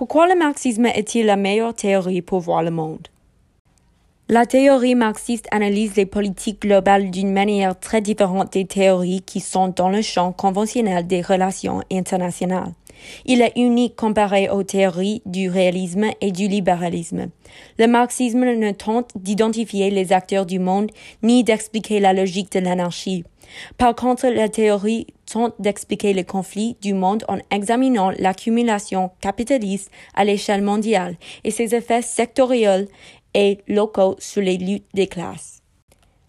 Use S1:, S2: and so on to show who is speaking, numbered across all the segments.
S1: Pourquoi le marxisme est-il la meilleure théorie pour voir le monde? La théorie marxiste analyse les politiques globales d'une manière très différente des théories qui sont dans le champ conventionnel des relations internationales. Il est unique comparé aux théories du réalisme et du libéralisme. Le marxisme ne tente d'identifier les acteurs du monde ni d'expliquer la logique de l'anarchie. Par contre, la théorie tente d'expliquer les conflits du monde en examinant l'accumulation capitaliste à l'échelle mondiale et ses effets sectoriels et locaux sur les luttes des classes.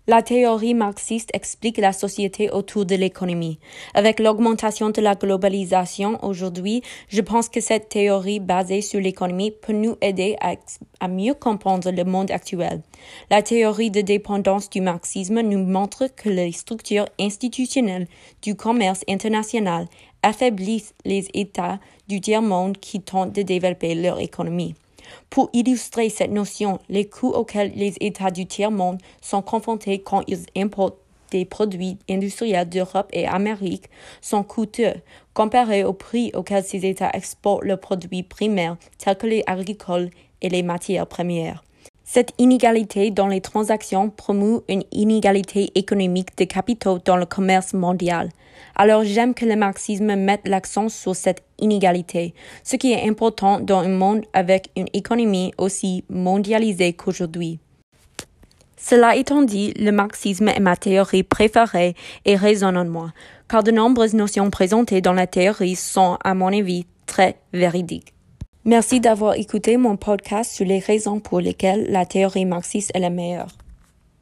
S1: La théorie marxiste explique la société autour de l'économie. Avec l'augmentation de la globalisation aujourd'hui, je pense que cette théorie basée sur l'économie peut nous aider à, mieux comprendre le monde actuel. La théorie de dépendance du marxisme nous montre que les structures institutionnelles du commerce international affaiblissent les États du tiers-monde qui tentent de développer leur économie. Pour illustrer cette notion, les coûts auxquels les États du tiers-monde sont confrontés quand ils importent des produits industriels d'Europe et d'Amérique sont coûteux comparés aux prix auxquels ces États exportent leurs produits primaires tels que les agricoles et les matières premières. Cette inégalité dans les transactions promeut une inégalité économique des capitaux dans le commerce mondial. Alors j'aime que le marxisme mette l'accent sur cette inégalité, ce qui est important dans un monde avec une économie aussi mondialisée qu'aujourd'hui. Cela étant dit, le marxisme est ma théorie préférée et résonne en moi, car de nombreuses notions présentées dans la théorie sont, à mon avis, très véridiques. Merci d'avoir écouté mon podcast sur les raisons pour lesquelles la théorie marxiste est la meilleure.